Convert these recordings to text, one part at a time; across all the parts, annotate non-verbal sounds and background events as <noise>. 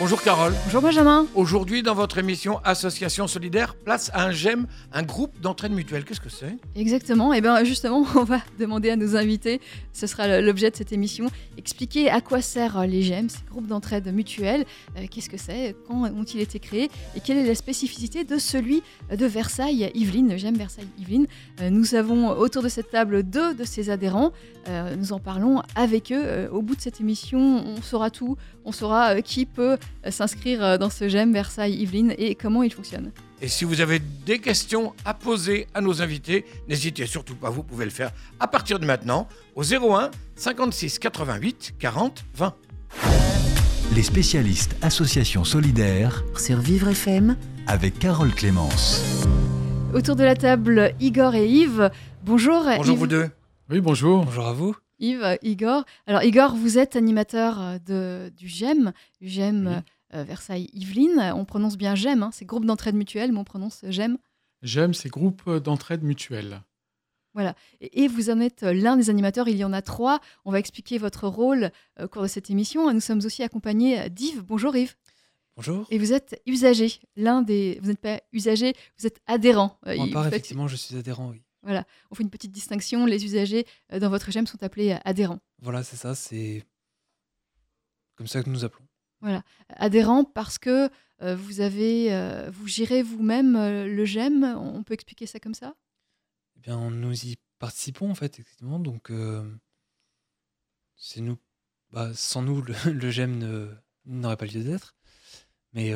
Bonjour Carole. Bonjour Benjamin. Aujourd'hui, dans votre émission Association solidaire, place à un GEM, un groupe d'entraide mutuelle. Qu'est-ce que c'est? Exactement. Et bien justement, <laughs> on va demander à nos invités, ce sera l'objet de cette émission, expliquer à quoi servent les GEM, ces groupes d'entraide mutuelle, euh, qu'est-ce que c'est, quand ont-ils été créés et quelle est la spécificité de celui de Versailles Yvelines, le GEM Versailles Yvelines. Euh, nous avons autour de cette table deux de ces adhérents. Euh, nous en parlons avec eux. Euh, au bout de cette émission, on saura tout. On saura euh, qui peut euh, s'inscrire euh, dans ce GEM Versailles Yvelines et comment il fonctionne. Et si vous avez des questions à poser à nos invités, n'hésitez surtout pas, vous pouvez le faire à partir de maintenant au 01 56 88 40 20. Les spécialistes Association solidaire sur Vivre FM, avec Carole Clémence. Autour de la table, Igor et Yves. Bonjour. Bonjour Yves. vous deux. Oui, bonjour. Bonjour à vous. Yves, euh, Igor. Alors, Igor, vous êtes animateur euh, de, du GEM, du GEM euh, Versailles-Yvelines. On prononce bien GEM, hein, c'est groupe d'entraide mutuelle, mais on prononce GEM. J'aime ces groupes d'entraide mutuelle. Et, et vous en êtes l'un des animateurs, il y en a trois. On va expliquer votre rôle euh, au cours de cette émission. Nous sommes aussi accompagnés d'Yves. Bonjour Yves. Bonjour. Et vous êtes usager, l'un des... Vous n'êtes pas usager, vous êtes adhérent. Euh, part, Faites- effectivement, je suis adhérent, oui. Voilà, on fait une petite distinction. Les usagers euh, dans votre GEM sont appelés euh, adhérents. Voilà, c'est ça, c'est comme ça que nous appelons. adhérent parce que euh, vous avez, euh, vous gérez vous-même le GEM. On peut expliquer ça comme ça? Eh bien, nous y participons, en fait, effectivement. Donc, c'est nous. Bah, sans nous, le, <laughs> le GEM n'aurait pas lieu d'être. Mais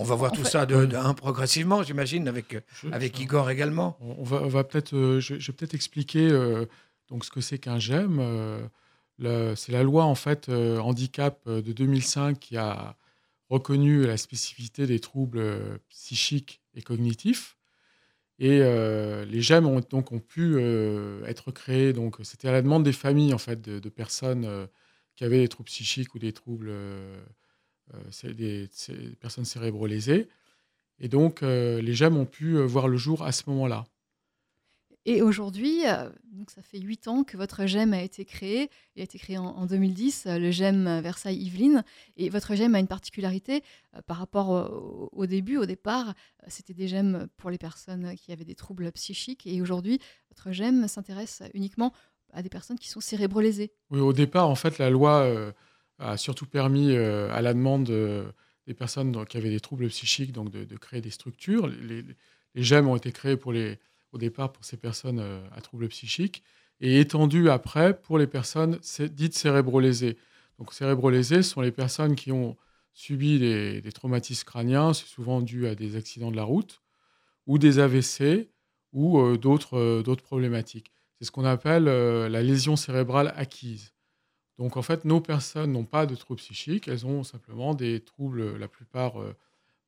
On va voir En tout fait- ça de, de- hein, progressivement, j'imagine, avec, euh, Je- avec je- Igor également. On va, on va peut-être, euh, je, je vais peut-être expliquer euh, donc ce que c'est qu'un GEM. Euh, c'est la loi en fait euh, handicap euh, de 2005 qui a reconnu la spécificité des troubles euh, psychiques et cognitifs. Et euh, les GEM ont donc ont pu euh, être créés. Donc c'était à la demande des familles en fait de, de personnes euh, qui avaient des troubles psychiques ou des troubles euh, euh, c'est des, c'est des personnes cérébro-lésées. Et donc, euh, les GEM ont pu euh, voir le jour à ce moment-là. Et aujourd'hui, euh, donc ça fait huit ans que votre GEM a été créé. Il a été créé en, en 2010, euh, le GEM Versailles-Yvelines. Et votre GEM a une particularité euh, par rapport au, au début, au départ. euh, C'était des GEM pour les personnes qui avaient des troubles psychiques. Et aujourd'hui, votre GEM s'intéresse uniquement à des personnes qui sont cérébro-lésées. Oui, au départ, en fait, la loi euh, a surtout permis, euh, à la demande euh, des personnes qui avaient des troubles psychiques, donc de, créer des structures. Les, les- GEM ont été créés pour les, au départ pour ces personnes euh, à troubles psychiques et étendus après pour les personnes dites cérébro-lésées. Donc, cérébro-lésées sont les personnes qui ont subi des, traumatismes crâniens, souvent dû à des accidents de la route, ou des AVC, ou d'autres problématiques. C'est ce qu'on appelle la lésion cérébrale acquise. Donc en fait, nos personnes n'ont pas de troubles psychiques, elles ont simplement des troubles, la plupart euh,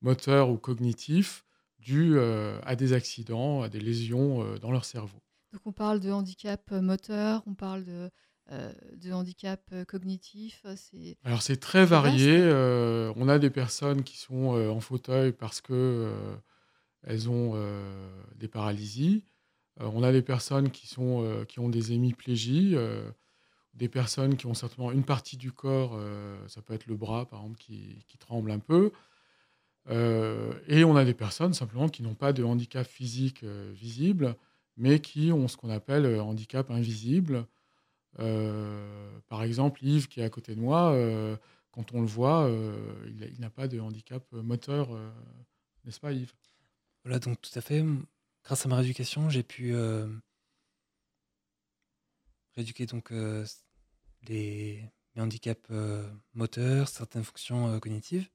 moteurs ou cognitifs, dus euh, à des accidents, à des lésions euh, dans leur cerveau. Donc on parle de handicap moteur, on parle de, euh, de handicap cognitif. Alors c'est très varié. euh, on a des personnes qui sont euh, en fauteuil parce que elles ont des paralysies. On a des personnes qui, sont, qui ont des hémiplégies, des personnes qui ont certainement une partie du corps, euh, ça peut être le bras par exemple, qui, tremble un peu. Euh, et on a des personnes simplement qui n'ont pas de handicap physique euh, visible, mais qui ont ce qu'on appelle handicap invisible. Par exemple, Yves, qui est à côté de moi, quand on le voit, il il n'a pas de handicap moteur, n'est-ce pas, Yves? Voilà, donc tout à fait. Grâce à ma rééducation, j'ai pu rééduquer donc euh, les, handicaps euh, moteurs, certaines fonctions euh, cognitives.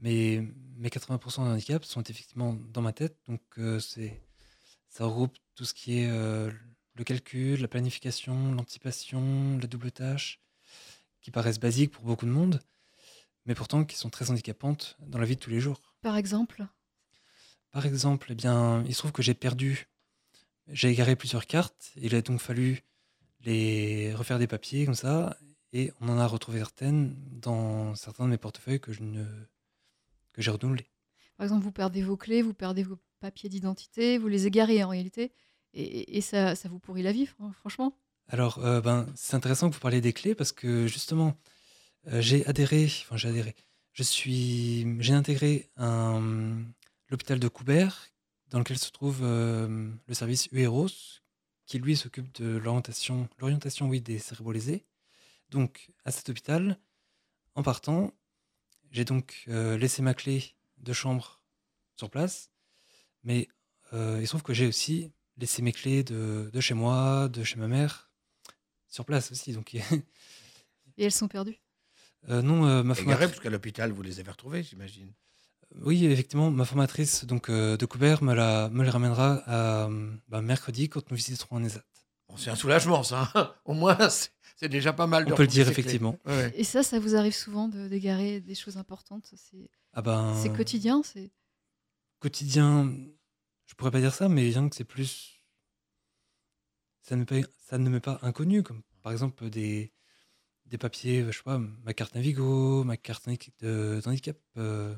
Mais mes 80% de handicaps sont effectivement dans ma tête. Donc, c'est, ça regroupe tout ce qui est le calcul, la planification, l'anticipation, la double tâche, qui paraissent basiques pour beaucoup de monde, mais pourtant qui sont très handicapantes dans la vie de tous les jours. par exemple? Par exemple, eh bien, il se trouve que j'ai perdu, j'ai égaré plusieurs cartes. Il a donc fallu les refaire des papiers comme ça. et on en a retrouvé certaines dans certains de mes portefeuilles que je ne que j'ai renouvelés. Par exemple, vous perdez vos clés, vous perdez vos papiers d'identité, vous les égarez en réalité, et, et ça, ça vous pourrit la vie, fran- franchement. Alors, euh, ben, c'est intéressant que vous parliez des clés parce que justement, euh, j'ai adhéré, enfin j'ai adhéré, je suis, j'ai intégré un- l'hôpital de Coubert dans lequel se trouve euh, le service UEROS qui lui s'occupe de l'orientation, l'orientation oui, des cérébrolésés. Donc, à cet hôpital, en partant, j'ai donc euh, laissé ma clé de chambre sur place, mais euh, il se trouve que j'ai aussi laissé mes clés de, de chez moi, de chez ma mère, sur place aussi. Donc, Et elles sont perdues? euh, non, euh, ma Égaré, formatrice, parce qu'à l'hôpital, vous les avez retrouvés, j'imagine. Oui, effectivement, ma formatrice donc euh, de Coubert me, la, me les ramènera à, euh, bah, mercredi quand nous visiterons en ESAT. Bon, c'est un soulagement, ça. hein. Au moins, <laughs> c'est déjà pas mal de On peut le dire effectivement. Ouais. Et ça, ça vous arrive souvent de d'égarer des choses importantes? C'est Ah ben, c'est quotidien, c'est. quotidien, je pourrais pas dire ça, mais disons que c'est plus. Ça ne, m'est pas, ça ne m'est pas inconnu, comme par exemple des, des papiers, je sais pas, ma carte Navigo, ma carte d'handicap. euh,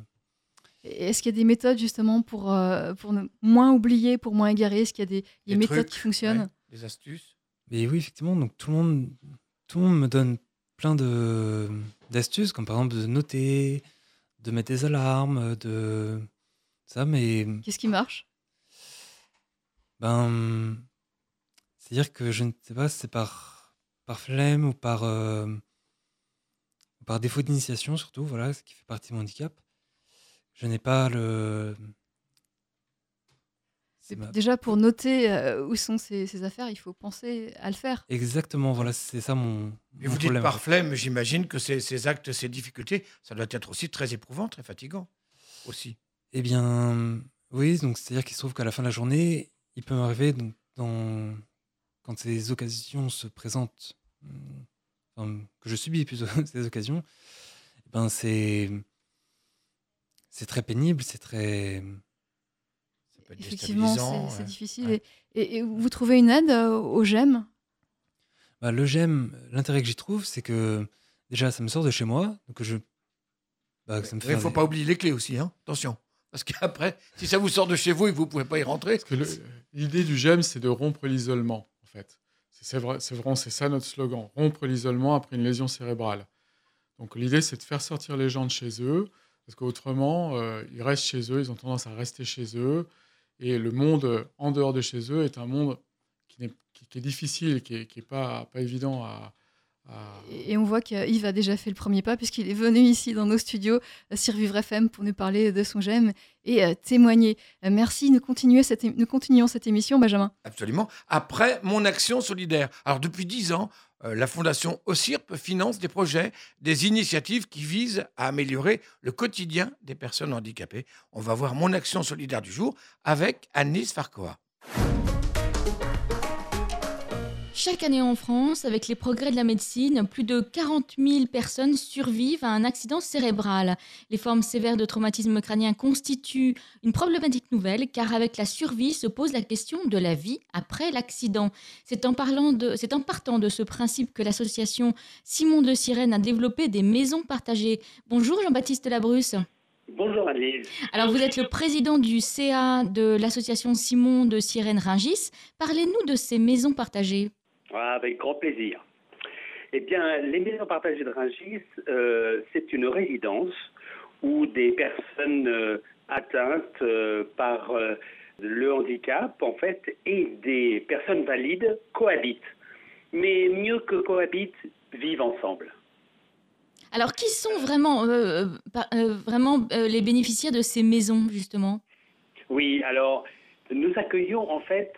Est-ce qu'il y a des méthodes justement pour, euh, pour ne moins oublier, pour moins égarer? Est-ce qu'il y a des, méthodes trucs, qui fonctionnent? ouais, Des astuces. Mais oui, effectivement, donc tout le monde, tout le monde me donne plein de d'astuces, comme par exemple de noter, de mettre des alarmes, de ça, mais Qu'est-ce qui marche? Ben, c'est-à-dire que je ne sais pas si c'est par par flemme ou par euh, par défaut d'initiation surtout, voilà, ce qui fait partie de mon handicap. Je n'ai pas le. Déjà, pour noter euh, où sont ces, ces affaires, il faut penser à le faire. Exactement, voilà, c'est ça mon. Mon vous dites par flemme, j'imagine que ces, ces actes, ces difficultés, ça doit être aussi très éprouvant, très fatigant. Aussi. Eh bien, oui, donc c'est-à-dire qu'il se trouve qu'à la fin de la journée, il peut m'arriver, donc, dans, quand ces occasions se présentent, hum, enfin, que je subis plutôt <laughs> ces occasions, eh ben c'est c'est très pénible, c'est très. Ça peut être Effectivement, c'est ouais. difficile. Ouais. Et, et- et vous trouvez une aide euh, au GEM Bah, le GEM, l'intérêt que j'y trouve, c'est que déjà, ça me sort de chez moi, donc je. bah, ça me Il fait ne faut un- pas oublier les clés aussi, hein. attention. Parce qu'après, si ça vous sort de chez vous et que vous ne pouvez pas y rentrer, l'idée du GEM, c'est de rompre l'isolement, en fait. C'est vrai, vraiment c'est ça notre slogan, rompre l'isolement après une lésion cérébrale. Donc l'idée, c'est de faire sortir les gens de chez eux, parce qu'autrement, euh, ils restent chez eux, ils ont tendance à rester chez eux, et le monde euh, en dehors de chez eux est un monde qui, n'est- qui- qui est difficile, qui n'est qui est pas, pas évident à... Et on voit qu'Yves a déjà fait le premier pas puisqu'il est venu ici dans nos studios euh, sur Vivre FM pour nous parler de son GEM et témoigner. Merci, nous, continuons cette, é- nous continuons cette émission, Benjamin. absolument, après mon action solidaire. Alors depuis dix ans, la Fondation OSIRP finance des projets, des initiatives qui visent à améliorer le quotidien des personnes handicapées. On va voir mon action solidaire du jour avec Anis Farcoa. Chaque année en France, avec les progrès de la médecine, plus de 40 000 personnes survivent à un accident cérébral. Les formes sévères de traumatisme crânien constituent une problématique nouvelle car avec la survie se pose la question de la vie après l'accident. C'est en, parlant de, c'est en partant de ce principe que l'association Simon de Sirène a développé des maisons partagées. Bonjour Jean-Baptiste Labrusse. Bonjour Annelise. Alors vous êtes le président du CA de l'association Simon de Sirène Ringis. Parlez-nous de ces maisons partagées. Ah, avec grand plaisir. Eh bien, les maisons partagées de Rungis, euh, c'est une résidence où des personnes euh, atteintes euh, par euh, le handicap, en fait, et des personnes valides cohabitent. Mais mieux que cohabitent, vivent ensemble. Alors, qui sont vraiment, vraiment les bénéficiaires de ces maisons, justement? Oui, alors nous accueillons en fait,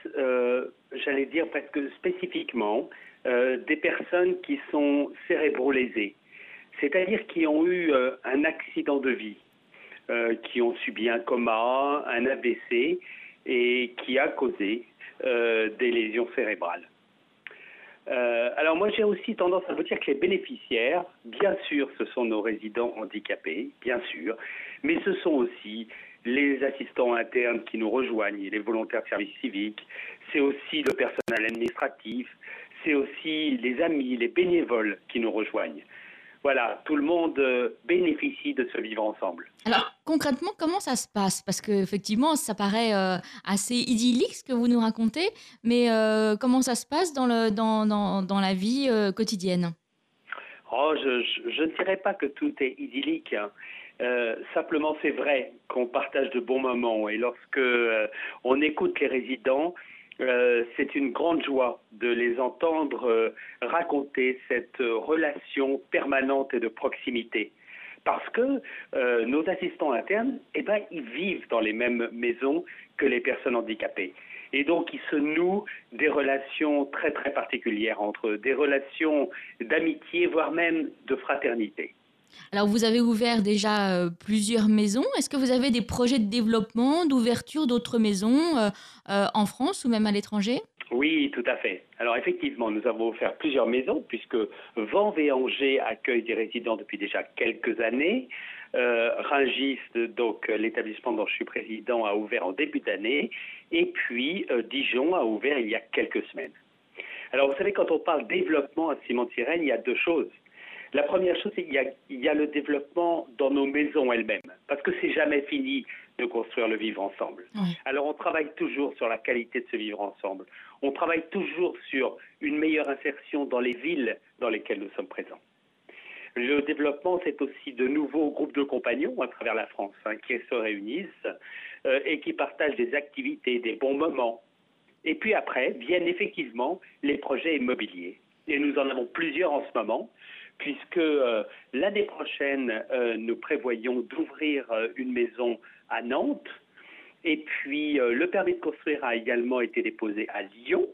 j'allais dire presque spécifiquement, euh, des personnes qui sont cérébrolésées, c'est-à-dire qui ont eu euh, un accident de vie, euh, qui ont subi un coma, un AVC et qui a causé des lésions cérébrales. Alors moi j'ai aussi tendance à vous dire que les bénéficiaires, bien sûr, ce sont nos résidents handicapés, bien sûr, mais ce sont aussi les assistants internes qui nous rejoignent, les volontaires de service civique, c'est aussi le personnel administratif, c'est aussi les amis, les bénévoles qui nous rejoignent. Voilà, tout le monde euh, bénéficie de ce vivre ensemble. Alors concrètement, comment ça se passe? Parce qu'effectivement, ça paraît euh, assez idyllique ce que vous nous racontez, mais euh, comment ça se passe dans, le, dans, dans, dans la vie euh, quotidienne? Oh, je, je- je ne dirais pas que tout est idyllique. hein. Euh, simplement, c'est vrai qu'on partage de bons moments et lorsque euh, on écoute les résidents, euh, c'est une grande joie de les entendre euh, raconter cette relation permanente et de proximité. Parce que nos assistants internes, eh ben, ils vivent dans les mêmes maisons que les personnes handicapées. Et donc, il se noue des relations très, très particulières entre eux, des relations d'amitié, voire même de fraternité. Alors vous avez ouvert déjà euh, plusieurs maisons. Est-ce que vous avez des projets de développement, d'ouverture d'autres maisons euh, euh, en France ou même à l'étranger? Oui, tout à fait. Alors effectivement, nous avons offert plusieurs maisons puisque Vanves et Angers accueillent des résidents depuis déjà quelques années. Euh, donc l'établissement dont je suis président, a ouvert en début d'année. Et puis Dijon a ouvert il y a quelques semaines. Alors vous savez, quand on parle développement à Simon-Sirène, il y a deux choses. La première chose, c'est qu'il y a, il y a le développement dans nos maisons elles-mêmes, parce que c'est jamais fini de construire le vivre ensemble. Oui. Alors on travaille toujours sur la qualité de ce vivre ensemble. On travaille toujours sur une meilleure insertion dans les villes dans lesquelles nous sommes présents. Le développement, c'est aussi de nouveaux groupes de compagnons à travers la France hein, qui se réunissent euh, et qui partagent des activités, des bons moments. Et puis après viennent effectivement les projets immobiliers. Et nous en avons plusieurs en ce moment, puisque euh, l'année prochaine, euh, nous prévoyons d'ouvrir euh, une maison à Nantes. Et puis, le permis de construire a également été déposé à Lyon.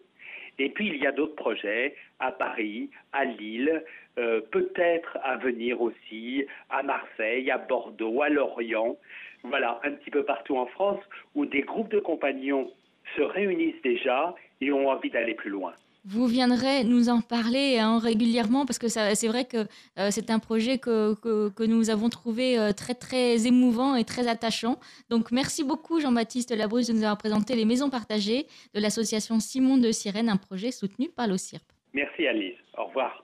Et puis, il y a d'autres projets à Paris, à Lille, peut-être à venir aussi à Marseille, à Bordeaux, à Lorient. Voilà, un petit peu partout en France où des groupes de compagnons se réunissent déjà et ont envie d'aller plus loin. Vous viendrez nous en parler hein, régulièrement parce que c'est vrai que euh, c'est un projet que, que- que nous avons trouvé euh, très très émouvant et très attachant. Donc merci beaucoup Jean-Baptiste Labrusse de nous avoir présenté les maisons partagées de l'association Simon de Sirène, un projet soutenu par l'OCIRP. Merci Alice. Au revoir.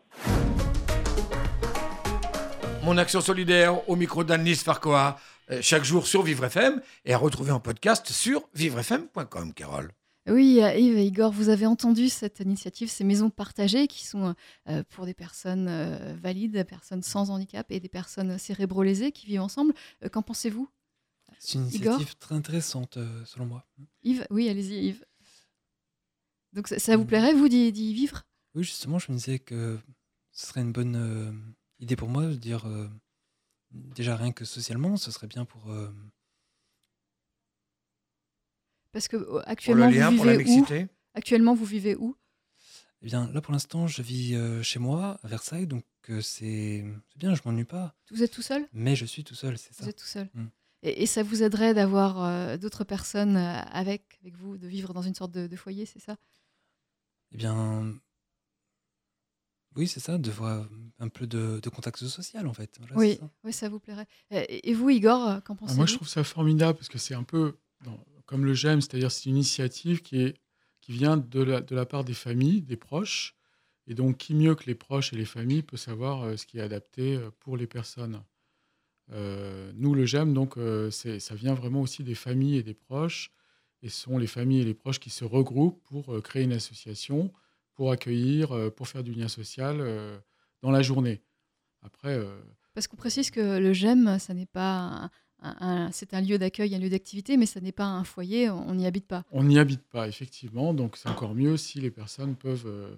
Mon action solidaire au micro d'Annelise Farcoa, euh, chaque jour sur Vivre FM et à retrouver en podcast sur vivrefm.com, Carole. Oui, euh, Yves et Igor, vous avez entendu cette initiative, ces maisons partagées qui sont euh, pour des personnes euh, valides, des personnes sans handicap et des personnes cérébro-lésées qui vivent ensemble. Euh, Qu'en pensez-vous C'est une Igor initiative très intéressante, euh, selon moi. Yves Oui, allez-y, Yves. Donc ça, ça vous Mm. plairait, vous, d'y vivre? Oui, justement, je me disais que ce serait une bonne euh, idée pour moi de dire euh, déjà rien que socialement, ce serait bien pour. Parce que euh, Pour le actuellement, lien, vous pour la vivez où? Actuellement, vous vivez où? Eh bien, là pour l'instant, je vis euh, chez moi, à Versailles, donc euh, c'est bien, je m'ennuie pas. Vous êtes tout seul? Mais je suis tout seul, c'est ça. Vous êtes tout seul. Mm. Et, et ça vous aiderait d'avoir euh, d'autres personnes avec, avec vous, de vivre dans une sorte de, de foyer, c'est ça? Eh bien, oui, c'est ça, de voir un peu de, de contact social, en fait. Voilà, Oui, ça. oui, ça vous plairait. Et, et vous, Igor, qu'en Ah, pensez-vous moi, je trouve ça formidable parce que c'est un peu dans- comme le GEM, c'est-à-dire c'est une initiative qui, est, qui vient de la, de la part des familles, des proches. Et donc, qui mieux que les proches et les familles peut savoir euh, ce qui est adapté euh, pour les personnes Euh, Nous, le GEM, donc, ça vient vraiment aussi des familles et des proches. Et ce sont les familles et les proches qui se regroupent pour créer une association, pour accueillir, pour faire du lien social dans la journée. Après, Parce qu'on précise que le GEM, ça n'est pas c'est un lieu d'accueil, un lieu d'activité, mais ça n'est pas un foyer, on n'y habite pas. On n'y habite pas, effectivement, donc c'est encore mieux si les personnes peuvent, euh,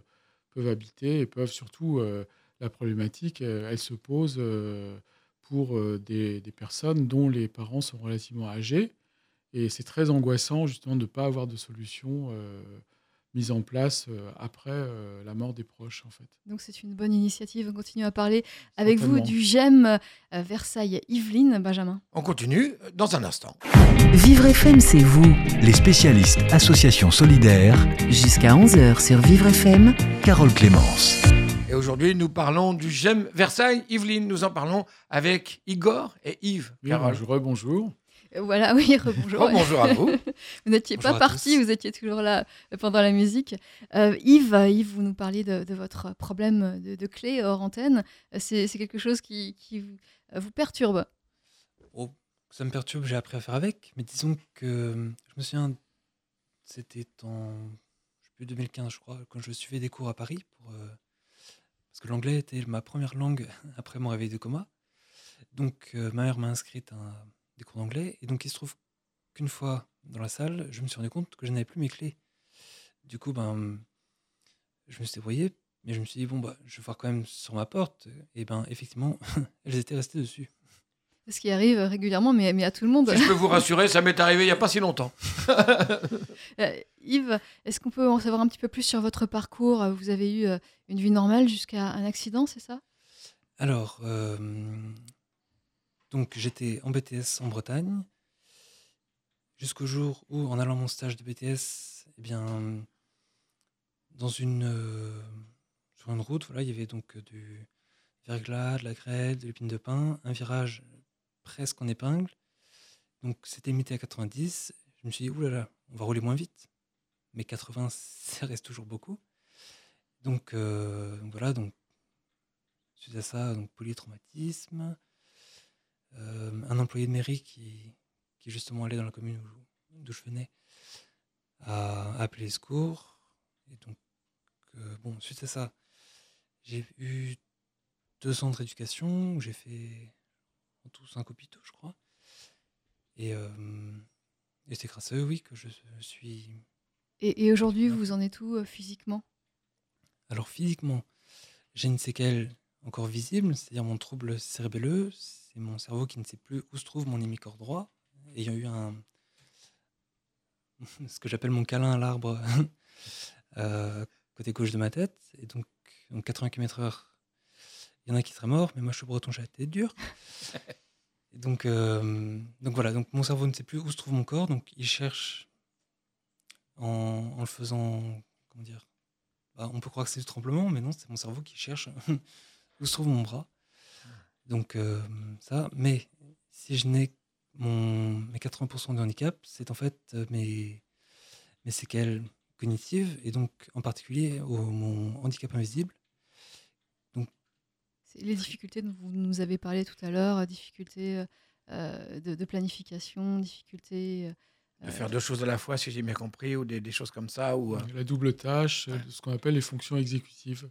peuvent habiter et peuvent surtout, euh, la problématique, euh, elle se pose pour des, personnes dont les parents sont relativement âgés. Et c'est très angoissant justement de ne pas avoir de solution mise en place euh, après euh, la mort des proches, en fait. Donc c'est une bonne initiative. On continue à parler avec vous du GEM euh, Versailles Yveline, Benjamin. On continue dans un instant. Vivre FM, c'est vous. Les spécialistes Association Solidaire, Jusqu'à 11h sur Vivre FM. Carole Clémence. Et aujourd'hui, nous parlons du GEM Versailles. Yveline, nous en parlons avec Igor et Yves. Oui, Carole. bonjour, bonjour. Voilà, <laughs> oui, rebonjour. Oh, bonjour à vous. <laughs> vous n'étiez pas Bonjour parti, vous étiez toujours là euh, pendant la musique. Euh, Yves, Yves, vous nous parliez de, de votre problème de, de clé hors antenne. Euh, C'est quelque chose qui, qui vous, vous perturbe. Oh, ça me perturbe, j'ai appris à faire avec, mais disons que je me souviens, c'était en je sais plus, 2015, je crois, quand je suivais des cours à Paris, pour, euh, parce que l'anglais était ma première langue <laughs> après mon réveil de coma. Donc euh, ma mère m'a inscrite à des cours d'anglais, et donc il se trouve qu'une fois dans la salle, je me suis rendu compte que je n'avais plus mes clés. Du coup, ben, je me suis débrouillé, mais je me suis dit, bon, bah, je vais voir quand même sur ma porte, et ben effectivement, <laughs> elles étaient restées dessus. Ce qui arrive régulièrement, mais, mais à tout le monde. Si je peux vous rassurer, ça m'est arrivé il n'y a pas si longtemps. <laughs> Euh, Yves, est-ce qu'on peut en savoir un petit peu plus sur votre parcours? Vous avez eu euh, une vie normale jusqu'à un accident, c'est ça? Alors, euh, donc j'étais en BTS en Bretagne jusqu'au jour où, en allant mon stage de BTS, eh bien, dans une euh, sur une route, voilà, il y avait donc euh, du verglas, de la grêle, de l'épine de pin, un virage presque en épingle. Donc c'était limité à 90. Je me suis dit, oulala, on va rouler moins vite. Mais 80, <laughs> ça reste toujours beaucoup. Donc euh, voilà, donc suite à ça, donc polytraumatisme. Euh, un employé de mairie qui, qui justement allait dans la commune où- d'où je venais a appelé les secours. Et donc, euh, bon, suite à ça, j'ai eu deux ans de rééducation où j'ai fait en tout cinq hôpitaux, je crois. Et, euh, et c'est grâce à eux, oui, que je suis. Et, et aujourd'hui, vous en êtes où euh, physiquement? Alors, physiquement, j'ai une séquelle encore visible, c'est-à-dire mon trouble cérébelleux. C'est mon cerveau qui ne sait plus où se trouve mon hémicorps droit, ayant eu un. <laughs> ce que j'appelle mon câlin à l'arbre <laughs> euh, côté gauche de ma tête. Et donc, donc 80 km/h, il y en a qui seraient morts, mais moi je suis breton, j'ai la tête dure. <laughs> Et donc, euh, donc voilà, donc mon cerveau ne sait plus où se trouve mon corps, donc il cherche en, en le faisant, comment dire, bah, on peut croire que c'est du tremblement, mais non, c'est mon cerveau qui cherche où se trouve mon bras. Donc euh, ça, mais si je n'ai mon, mes 80% de handicap, c'est en fait euh, mes, mes séquelles cognitives, et donc en particulier au- mon handicap invisible. C'est les difficultés dont vous nous avez parlé tout à l'heure, difficultés euh, de, de planification, difficultés. euh, De faire deux choses à la fois, si j'ai bien compris, ou des, des choses comme ça. Ou, euh, La double tâche, Ouais. ce qu'on appelle les fonctions exécutives.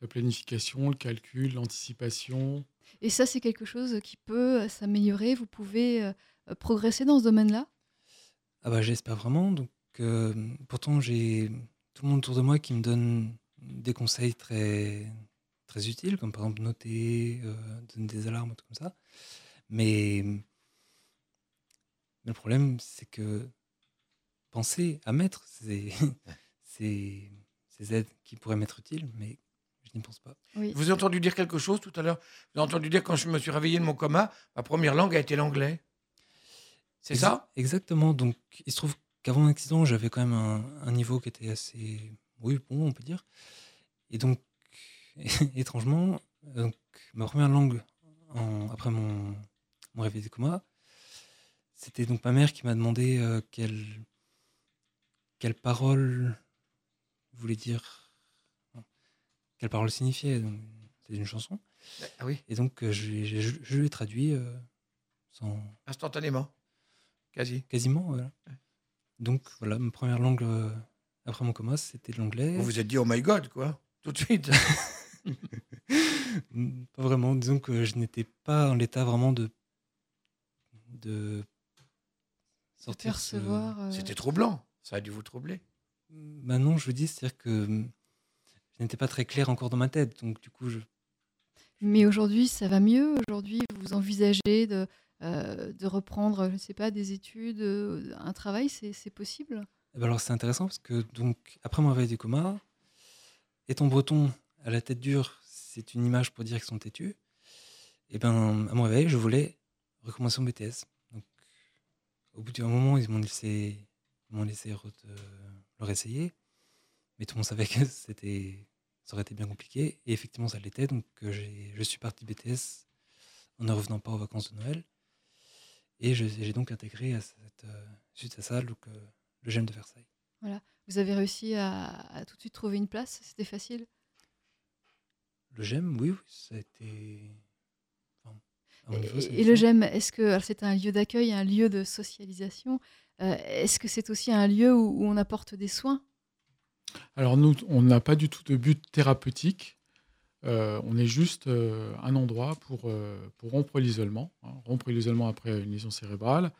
La planification, le calcul, l'anticipation. Et ça, c'est quelque chose qui peut euh, s'améliorer. Vous pouvez euh, euh, progresser dans ce domaine-là? Ah bah j'espère vraiment. Donc euh, pourtant j'ai tout le monde autour de moi qui me donne des conseils très très utiles, comme par exemple noter, euh, donner des alarmes, tout comme ça. Mais, mais le problème c'est que penser à mettre ces, <laughs> ces, ces aides qui pourraient m'être utiles, mais n'y pense pas. Oui. Vous avez entendu dire quelque chose tout à l'heure? Vous avez entendu dire quand je me suis réveillé de mon coma, ma première langue a été l'anglais. C'est Exa- ça? Exactement. Donc, il se trouve qu'avant l'accident, j'avais quand même un, un niveau qui était assez, oui, bon, on peut dire. Et donc, <laughs> étrangement, donc, ma première langue en- après mon, mon réveil de coma, c'était donc ma mère qui m'a demandé euh, quelle, quelle parole voulait dire, quelle parole signifiait. donc, C'est une chanson. Ah oui, Et donc, euh, je, lui ai- je, je lui ai traduit euh, sans, instantanément. Quasi. Quasiment, voilà. Donc voilà, ma première langue euh, après mon coma, c'était l'anglais. Vous vous êtes dit, oh my god, quoi, tout de suite. <laughs> Pas vraiment, disons que je n'étais pas en l'état vraiment de de sortir ce- percevoir. euh, C'était troublant. Ça a dû vous troubler. Bah non, je vous dis, c'est-à-dire que je n'étais pas très clair encore dans ma tête, donc du coup, je... Mais aujourd'hui, ça va mieux? Aujourd'hui, vous envisagez de, euh, de reprendre, je ne sais pas, des études, euh, un travail, c'est possible? Eh ben alors c'est intéressant parce que donc après mon réveil du coma, étant breton à la tête dure, c'est une image pour dire qu'ils sont têtus. Et ben à mon réveil, je voulais recommencer mon BTS. Donc au bout d'un moment, ils m'ont laissé, ils m'ont laissé re- euh, le réessayer, mais tout le monde savait que <laughs> c'était, ça aurait été bien compliqué. Et effectivement, ça l'était. Donc euh, j'ai- je suis parti BTS en ne revenant pas aux vacances de Noël. Et j'ai donc intégré à cette, euh, suite à ça donc, euh, le GEM de Versailles. Vous avez réussi à, à tout de suite trouver une place? C'était facile? Le GEM, oui, oui, ça a été. enfin, à mon niveau, ça a Et, le. GEM, est-ce que c'est un lieu d'accueil, un lieu de socialisation Euh, Est-ce que c'est aussi un lieu où, où on apporte des soins? Alors nous, on n'a pas du tout de but thérapeutique. Euh, on est juste euh, un endroit pour, euh, pour rompre l'isolement, hein, rompre l'isolement après une lésion cérébrale.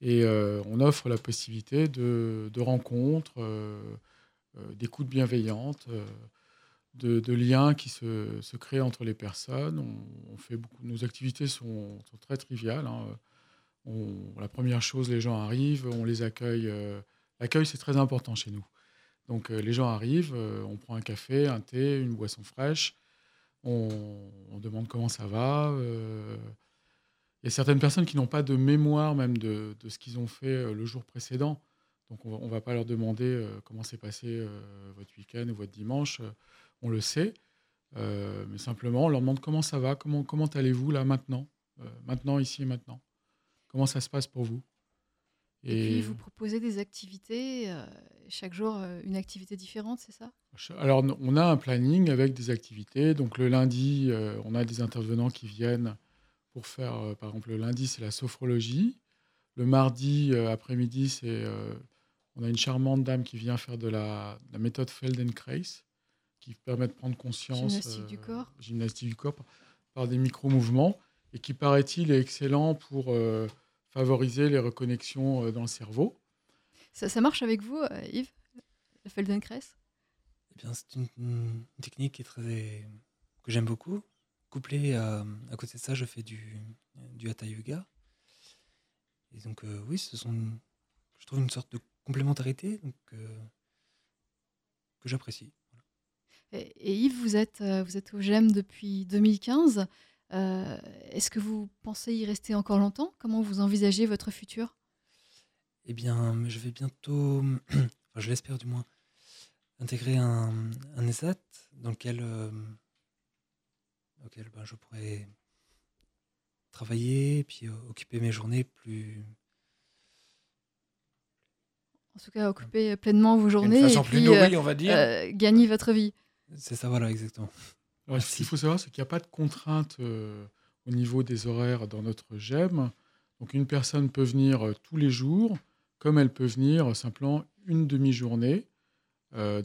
Et on offre la possibilité de, de rencontres, euh, euh, d'écoute bienveillante, euh, de, de liens qui se, se créent entre les personnes. On, fait beaucoup, nos activités sont, très triviales. hein. La première chose, les gens arrivent, on les accueille. L'accueil, c'est très important chez nous. Donc euh, les gens arrivent, euh, on prend un café, un thé, une boisson fraîche, on, demande comment ça va. euh. Il y a certaines personnes qui n'ont pas de mémoire même de, ce qu'ils ont fait le jour précédent. Donc on ne va pas leur demander comment s'est passé votre week-end ou votre dimanche. on le sait. Mais simplement, on leur demande comment ça va, comment, allez-vous là maintenant, maintenant, ici et maintenant. Comment ça se passe pour vous? Et, puis vous proposez des activités, euh, chaque jour euh, une activité différente, c'est ça? Alors, on a un planning avec des activités. Donc, le lundi, euh, on a des intervenants qui viennent pour faire, euh, par exemple, le lundi, c'est la sophrologie. Le mardi après-midi, c'est, on a une charmante dame qui vient faire de la, de la méthode Feldenkrais, qui permet de prendre conscience. Gymnastique du corps. Gymnastique du corps par, par des micro-mouvements et qui, paraît-il, est excellent pour favoriser les reconnexions euh, dans le cerveau. ça, ça marche avec vous, euh, Yves Le Feldenkrais? Eh bien, c'est une, une technique qui est très, que j'aime beaucoup. Couplée à, à côté de ça, je fais du, du hatha yoga. Et donc, euh, oui, ce sont, je trouve une sorte de complémentarité donc, euh, que j'apprécie. Et, et Yves, vous êtes, euh, vous êtes au GEM depuis 2015. Euh, Est-ce que vous pensez y rester encore longtemps? Comment vous envisagez votre futur? Eh bien, je vais bientôt, <clears throat> enfin, je l'espère du moins, intégrer un, un ESAT dans lequel, euh, auquel ben, je pourrais travailler et puis euh, occuper mes journées plus. En tout cas, occuper pleinement vos journées et plus puis nourrie, euh, on va dire. euh, gagner votre vie. C'est ça, voilà, exactement. Alors, ce qu'il faut savoir, c'est qu'il n'y a pas de contrainte euh, au niveau des horaires dans notre GEM. Donc, une personne peut venir euh, tous les jours, comme elle peut venir euh, simplement une demi-journée.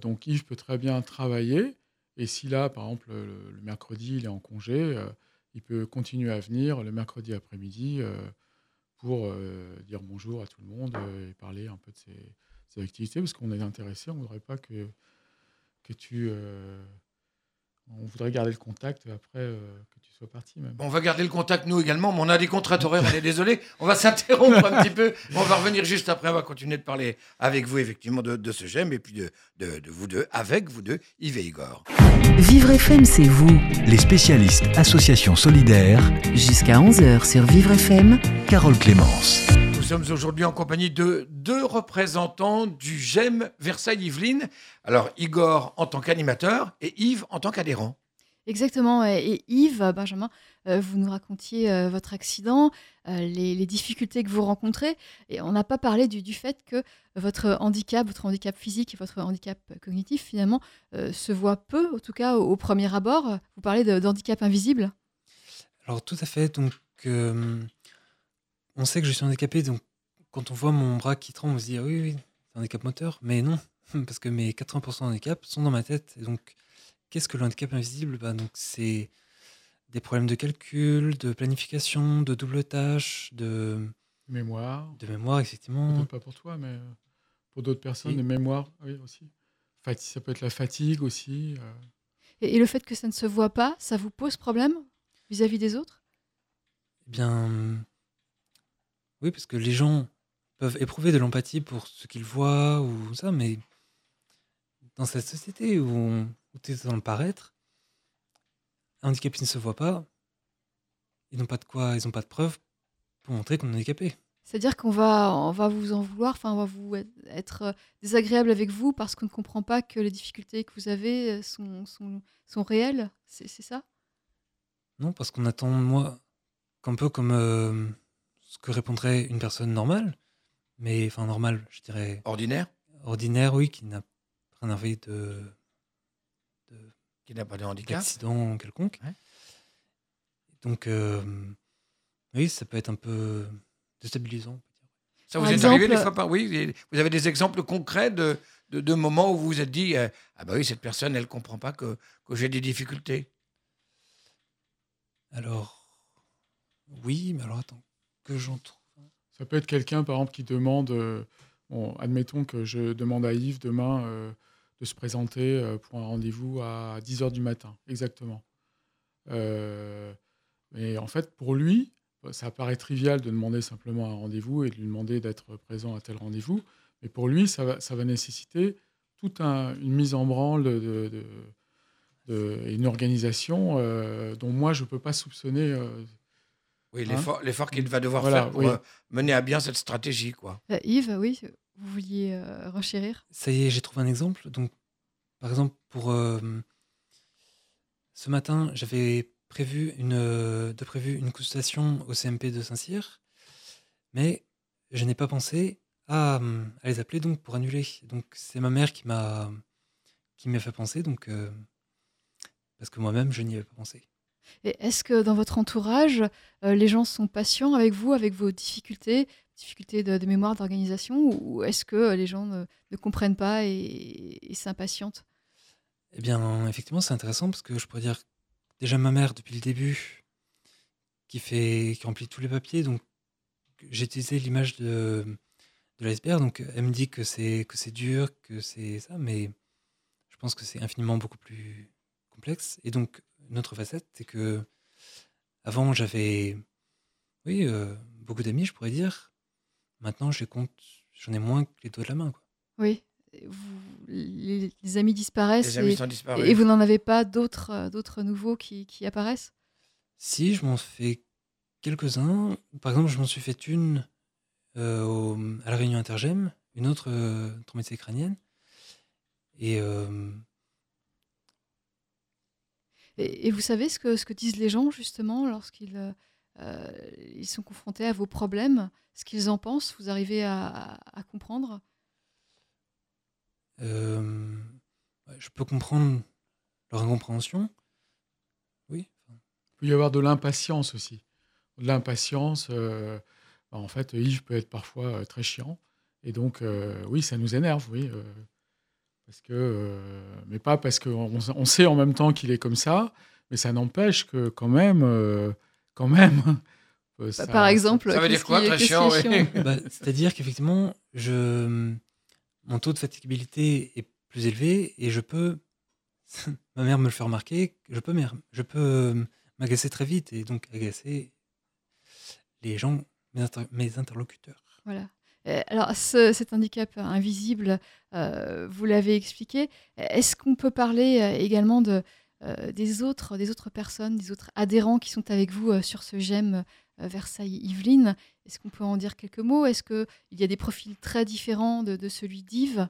Donc, Yves peut très bien travailler. Et si là, par exemple, le, le mercredi, il est en congé, il peut continuer à venir le mercredi après-midi pour dire bonjour à tout le monde et parler un peu de ses, ses activités, parce qu'on est intéressé. On ne voudrait pas que, que tu... euh, on voudrait garder le contact après euh, que tu sois parti même. Bon, on va garder le contact, nous également, mais on a des contraintes horaires, on est désolé. On va s'interrompre un petit peu. On va revenir juste après. On va continuer de parler avec vous, effectivement, de, de ce GEM et puis de, de, de vous deux, avec vous deux, Yves et Igor. Vivre FM, c'est vous. Les spécialistes Association Solidaire, Jusqu'à 11h sur Vivre FM. Carole Clémence. Nous sommes aujourd'hui en compagnie de deux représentants du GEM Versailles-Yvelines. Alors, Igor en tant qu'animateur et Yves en tant qu'adhérent. Exactement. Et Yves, euh, Benjamin, euh, vous nous racontiez euh, votre accident, les, les difficultés que vous rencontrez. Et on n'a pas parlé du, du fait que votre handicap, votre handicap physique et votre handicap cognitif, finalement, euh, se voient peu, en tout cas au, au premier abord. Vous parlez d'handicap invisible. Alors, tout à fait. Donc, euh, on sait que je suis handicapé. Donc, quand on voit mon bras qui tremble, on se dit ah oui, oui, c'est un handicap moteur. Mais non, <laughs> parce que mes 80% de handicap sont dans ma tête. Et donc, qu'est-ce que le handicap invisible? Bah, donc, C'est des problèmes de calcul, de planification, de double tâche, de, Mémoire, de mémoire, effectivement. peut-être pas pour toi, mais euh, pour d'autres personnes, Et- les mémoires, oui, aussi. Fati- ça peut être la fatigue aussi. euh. Et, et le fait que ça ne se voit pas, ça vous pose problème vis-à-vis des autres? Eh bien, oui, parce que les gens peuvent éprouver de l'empathie pour ce qu'ils voient ou ça, mais dans cette société où, tu es dans le paraître, un handicapé ne se voit pas, ils n'ont pas de quoi, ils n'ont pas de preuves pour montrer qu'on est handicapé. C'est-à-dire qu'on va, on va vous en vouloir, enfin, on va vous être- euh, désagréable avec vous parce qu'on ne comprend pas que les difficultés que vous avez euh, sont, sont, sont réelles. C'est ça? Non, parce qu'on attend moi qu'un peu comme euh, ce que répondrait une personne normale, mais enfin normale, je dirais Ordinaire? ordinaire, oui, qui n'a rien envie de Qui n'a pas de handicap? d'accident quelconque. Ouais. Donc, euh, oui, ça peut être un peu déstabilisant. Ça vous Par est arrivé des fois par... Oui, vous avez des exemples concrets de, de, de moments où vous vous êtes dit euh, Ah, bah oui, cette personne, elle ne comprend pas que, que j'ai des difficultés. Alors, oui, mais alors attends, que j'en trouve. Ça peut être quelqu'un, par exemple, qui demande, euh, bon, admettons que je demande à Yves demain euh, de se présenter euh, pour un rendez-vous à 10h du matin, exactement. Mais en fait, pour lui, ça paraît trivial de demander simplement un rendez-vous et de lui demander d'être présent à tel rendez-vous. Mais pour lui, ça va, nécessiter toute un- une mise en branle de, de- de- une organisation dont moi, je ne peux pas soupçonner Oui, Hein l'effort l'effort qu'il va devoir Voilà, faire pour oui. euh, mener à bien cette stratégie. quoi. Euh, Yves, oui, vous vouliez euh, renchérir? Ça y est, j'ai trouvé un exemple. Donc, par exemple, pour euh, ce matin, j'avais prévu une, de prévu une consultation au CMP de Saint-Cyr, mais je n'ai pas pensé à, à les appeler donc pour annuler. Donc, c'est ma mère qui m'a qui m'a fait penser, donc euh, parce que moi-même, je n'y avais pas pensé. Est-ce que dans votre entourage, euh, les gens sont patients avec vous, avec vos difficultés, difficultés de, mémoire, d'organisation, ou est-ce que euh, les gens ne, ne comprennent pas et, et s'impatientent? Eh bien, effectivement, c'est intéressant parce que je pourrais dire déjà ma mère depuis le début qui fait qui remplit tous les papiers. Donc, j'ai utilisé l'image de, de l'iceberg. Donc, elle me dit que c'est que c'est dur, que c'est ça, mais je pense que c'est infiniment beaucoup plus complexe. Et donc, une autre facette, c'est que avant j'avais, oui, euh, beaucoup d'amis, je pourrais dire. Maintenant, je les compte, j'en ai moins que les doigts de la main. Quoi. Oui. Vous- les, les amis disparaissent Les amis et, sont disparus. et vous n'en avez pas d'autres euh, d'autres nouveaux qui, qui apparaissent? Si, je m'en fais quelques-uns. Par exemple, je m'en suis fait une euh, au- à la réunion Intergem, une autre euh, traumatisée crânienne. Et euh, Et, et vous savez ce que, ce que disent les gens justement lorsqu'ils euh, euh, ils sont confrontés à vos problèmes, ce qu'ils en pensent, vous arrivez à, à- à comprendre? Euh, je peux comprendre leur incompréhension. Oui. Il peut y avoir de l'impatience aussi. De l'impatience, euh, en fait, Yves peut être parfois très chiant. Et donc, euh, oui, ça nous énerve, oui. Parce que, euh, mais pas parce qu'on on sait en même temps qu'il est comme ça, mais ça n'empêche que quand même, euh, quand même. <laughs> euh, Bah, ça- Par exemple, ça veut dire quoi, très chiant, oui. <laughs> bah, C'est-à-dire qu'effectivement, je, mon taux de fatigabilité est plus élevé et je peux, <laughs> ma mère me le fait remarquer, je peux, m'er- je peux m'agacer très vite et donc agacer les gens, mes, inter- mes interlocuteurs. Voilà. Euh, Alors, ce- cet handicap invisible, euh, vous l'avez expliqué. Est-ce qu'on peut parler euh, également de, des, autres, des autres personnes, des autres adhérents qui sont avec vous sur ce GEM Versailles-Yvelines Est-ce qu'on peut en dire quelques mots? Est-ce qu'il y a des profils très différents de, celui d'Yves?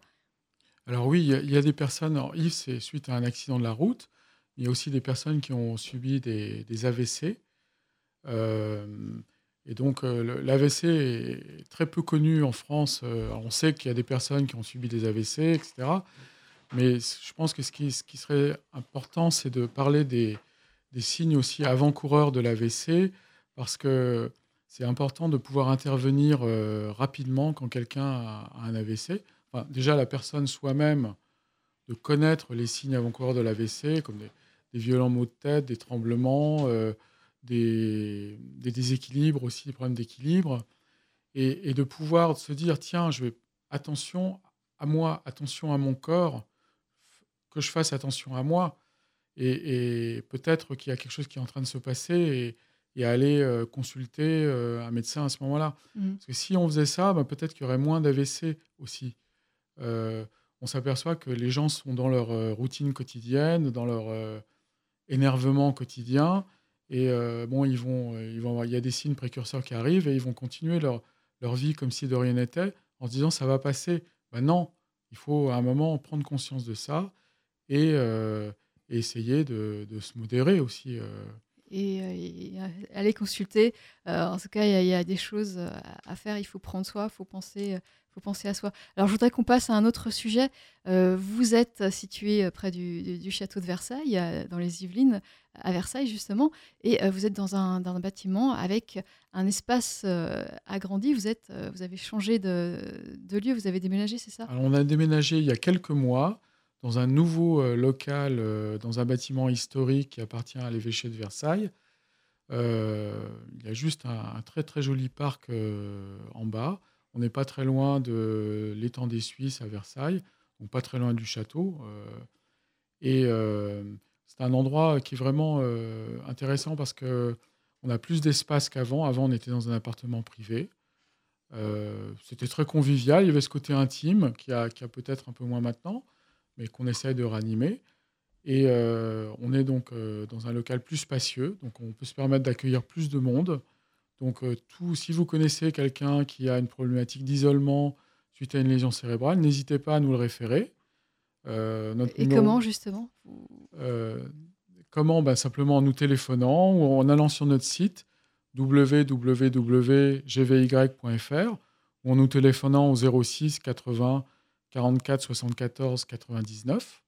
Alors oui, il y a- des personnes, alors Yves, c'est suite à un accident de la route. Il y a aussi des personnes qui ont subi des AVC. Et donc euh, l'AVC est très peu connu en France. Euh, on sait qu'il y a des personnes qui ont subi des AVC, etc. Mais je pense que ce qui, serait important, c'est de parler des, signes aussi avant-coureurs de l'AVC, parce que c'est important de pouvoir intervenir euh, rapidement quand quelqu'un a, un AVC. Déjà, la personne soi-même, de connaître les signes avant-coureurs de l'AVC, comme des, violents maux de tête, des tremblements, des, des déséquilibres aussi, des problèmes d'équilibre, et, et de pouvoir se dire, tiens, je vais attention à moi, attention à mon corps, que je fasse attention à moi, et, et peut-être qu'il y a quelque chose qui est en train de se passer, et, et aller euh, consulter euh, un médecin à ce moment-là. Mhm. Parce que si on faisait ça, ben, peut-être qu'il y aurait moins d'AVC aussi. Euh, on s'aperçoit que les gens sont dans leur routine quotidienne, dans leur énervement quotidien, et euh, bon, ils vont, euh, ils vont il y a des signes précurseurs qui arrivent et ils vont continuer leur, leur vie comme si de rien n'était, en se disant ça va passer. Ben non, il faut à un moment prendre conscience de ça et, euh, essayer de, de se modérer aussi. Et, euh, et, euh, allez consulter. Euh, en tout cas, il y, a- des choses à faire. Il faut prendre soin, il faut penser, faut penser à soi. Alors, je voudrais qu'on passe à un autre sujet. Vous êtes situé près du, château de Versailles, dans les Yvelines, à Versailles justement, et vous êtes dans un, bâtiment avec un espace agrandi. Vous, êtes, vous avez changé de, de lieu, vous avez déménagé, c'est ça? Alors, on a déménagé il y a quelques mois dans un nouveau euh, local, euh, dans un bâtiment historique qui appartient à l'évêché de Versailles. Euh, il y a juste un, très très joli parc en bas. On n'est pas très loin de l'étang des Suisses à Versailles, donc pas très loin du château. et c'est un endroit qui est vraiment intéressant parce que on a plus d'espace qu'avant. Avant, on était dans un appartement privé. C'était très convivial. Il y avait ce côté intime qui a peut-être un peu moins maintenant, mais qu'on essaie de ranimer. Et euh, on est donc euh, dans un local plus spacieux, donc on peut se permettre d'accueillir plus de monde. Donc, euh, tout, si vous connaissez quelqu'un qui a une problématique d'isolement suite à une lésion cérébrale, n'hésitez pas à nous le référer. Notre Et numéro- comment justement comment Ben, Simplement en nous téléphonant ou en allant sur notre site www.gvy.fr ou en nous téléphonant au 06 80 44 74 99.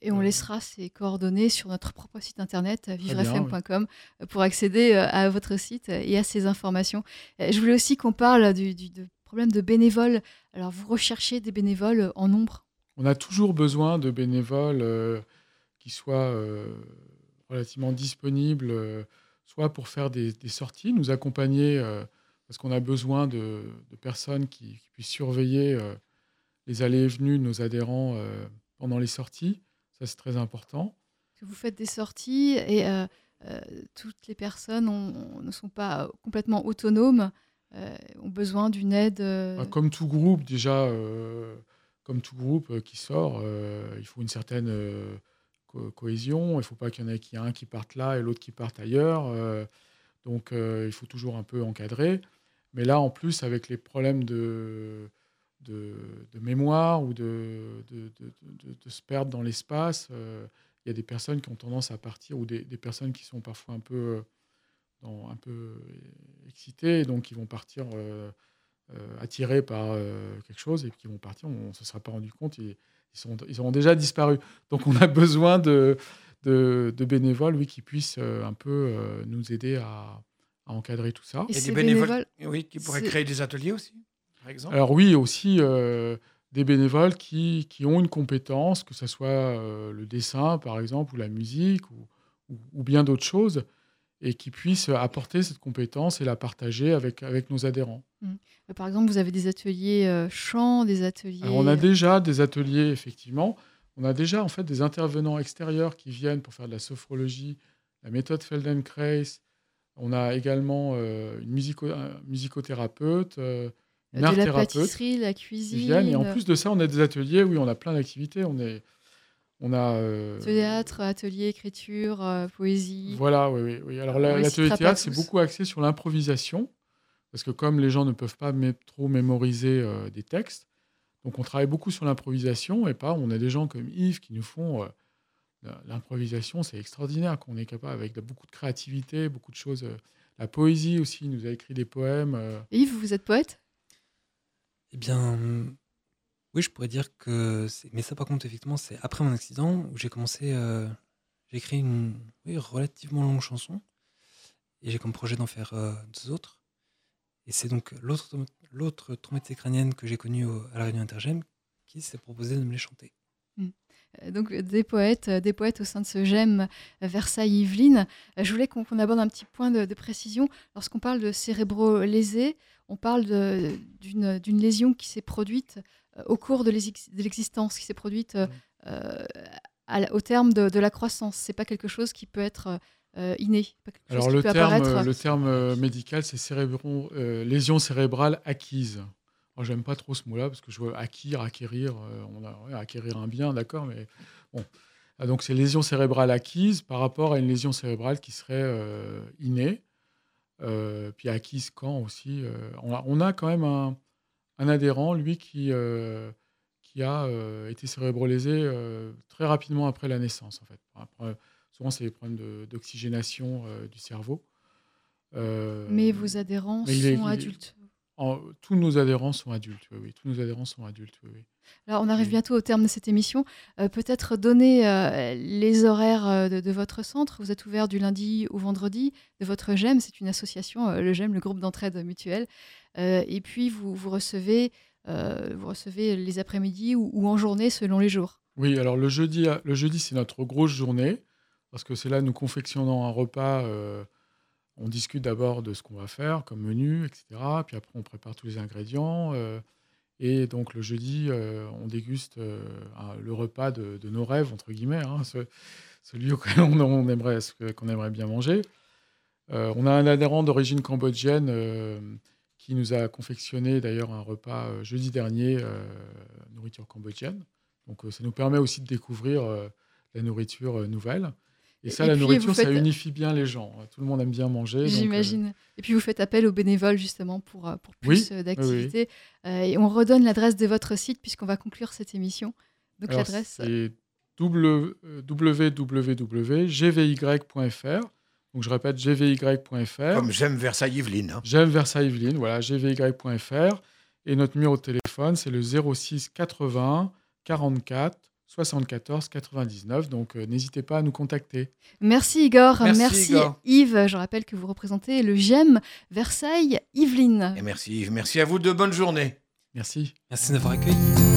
Et on Euh, laissera ces coordonnées sur notre propre site internet euh, vivrefm.com euh, pour accéder à votre site et à ces informations. Je voulais aussi qu'on parle du, problème de bénévoles. Alors vous recherchez des bénévoles en nombre? On a toujours besoin de bénévoles euh, qui soient euh, relativement disponibles, euh, soit pour faire des, des sorties, nous accompagner, parce qu'on a besoin de, de personnes qui, qui puissent surveiller les allées et venues de nos adhérents euh, pendant les sorties. Ça, c'est très important. vous faites des sorties et euh, euh, toutes les personnes ont- ne sont pas complètement autonomes, ont besoin d'une aide. Bah, Comme tout groupe, déjà, comme tout groupe qui sort, il faut une certaine co- cohésion. Il ne faut pas qu'il y en ait qu'il y ait un qui parte là et l'autre qui parte ailleurs. donc, il faut toujours un peu encadrer. Mais là, en plus, avec les problèmes de, de, de mémoire ou de, de, de- de- de se perdre dans l'espace, euh, il y a des personnes qui ont tendance à partir ou des, des personnes qui sont parfois un peu, euh, dans- un peu excitées, et donc qui vont partir euh, euh, attirés par euh, quelque chose et qui vont partir, on ne se sera pas rendu compte, ils, ils, sont, ils auront déjà disparu. Donc on a <laughs> besoin de, de, de bénévoles oui, qui puissent euh, un peu euh, nous aider à, à encadrer tout ça. Et Il y a ces des bénévoles bénévoles, oui, qui pourraient créer des ateliers aussi, par exemple. Alors oui, aussi euh, des bénévoles qui, qui ont une compétence, que ce soit euh, le dessin par exemple, ou la musique, ou, ou- ou bien d'autres choses, et qui puissent apporter cette compétence et la partager avec, avec nos adhérents. euh, par exemple, vous avez des ateliers euh, chant, des ateliers. Alors, on a déjà des ateliers, effectivement. On a déjà en fait des intervenants extérieurs qui viennent pour faire de la sophrologie, la méthode Feldenkrais. On a également euh, une musico- musicothérapeute, euh, de la pâtisserie, la cuisine, viennent. Et en plus de ça, on a des ateliers. Oui, on a plein d'activités. On est, on a euh, théâtre, atelier écriture, euh, poésie. Voilà, oui, oui. oui. Alors, l'atelier théâtre, c'est beaucoup axé sur l'improvisation, parce que comme les gens ne peuvent pas trop mémoriser euh, des textes, donc on travaille beaucoup sur l'improvisation, et pas, on a des gens comme Yves qui nous font. euh, l'improvisation, c'est extraordinaire, qu'on est capable, avec beaucoup de créativité, beaucoup de choses. euh, la poésie aussi, il nous a écrit des poèmes. Et Yves, vous êtes poète? Eh bien, oui, je pourrais dire que. Mais ça, par contre, effectivement, c'est après mon accident où j'ai commencé. euh, J'ai écrit une oui, relativement longue chanson. Et j'ai comme projet d'en faire euh, deux autres. Et c'est donc l'autre traumatisée crânienne que j'ai connue à la Réunion Intergem qui s'est proposé de me les chanter. Euh, donc euh, des poètes, euh, des poètes au sein de ce GEM Versailles-Yvelines. Je voulais qu'on aborde un petit point de, de précision. Lorsqu'on parle de cérébro-lésés, on parle d'une lésion qui s'est produite au cours de l'exis- de l'existence, qui s'est produite euh, à au terme de, de la croissance. C'est pas quelque chose qui peut être euh, inné. pas quelque chose Alors qui le peut terme, apparaître. le terme médical, c'est cérébro- euh, lésion cérébrale acquise. J'aime pas trop ce mot-là parce que je vois acquérir, acquérir, euh, on a ouais, acquérir un bien, d'accord, mais bon. Ah, donc c'est lésion cérébrale acquise par rapport à une lésion cérébrale qui serait euh, innée. Euh, puis acquise quand aussi. euh, on, a, on a quand même un, un adhérent, lui, qui, qui a été cérébrolésé très rapidement après la naissance, en fait. Après, souvent, c'est des problèmes de- d'oxygénation du cerveau. Mais vos adhérents mais sont il est- adultes. En- tous nos adhérents sont adultes, oui, oui. Tous nos adhérents sont adultes, oui, oui. Alors, on arrive bientôt au terme de cette émission. Euh, Peut-être donner euh, les horaires euh, de, de votre centre. Vous êtes ouvert du lundi au vendredi. De votre GEM, c'est une association, le GEM, le groupe d'entraide mutuelle. Et puis, vous, vous, recevez, vous recevez les après-midi ou, ou en journée selon les jours. Oui, alors le jeudi, le jeudi c'est notre grosse journée, parce que c'est là nous confectionnons un repas. On discute d'abord de ce qu'on va faire comme menu, etc. Puis après, on prépare tous les ingrédients. euh, et donc le jeudi, euh, on déguste euh, le repas de, nos rêves, entre guillemets, hein, ce- celui <laughs> auquel on, on aimerait, qu'on aimerait bien manger. On a un adhérent d'origine cambodgienne qui nous a confectionné d'ailleurs un repas jeudi dernier, nourriture cambodgienne. Donc ça nous permet aussi de découvrir la nourriture nouvelle. Et ça, Et la puis, nourriture, ça unifie bien les gens. Tout le monde aime bien manger. donc, euh, J'imagine. Et puis, vous faites appel aux bénévoles justement pour, euh, pour plus Oui, euh, oui, d'activités. Euh, et on redonne l'adresse de votre site puisqu'on va conclure cette émission. Donc, l'adresse. C'est www.gvy.fr. Donc je répète, gvy.fr. Comme j'aime Versailles Yveline. hein. J'aime Versailles Yveline, voilà, gvy.fr. Et notre numéro de téléphone, c'est le 06 80 44 74 99. Donc euh, n'hésitez pas à nous contacter. Merci Igor, Merci, Igor. Yves. Je rappelle que vous représentez le GEM Versailles Yveline. Et merci Yves. Merci à vous. De bonne journée. Merci. Merci d'avoir accueilli.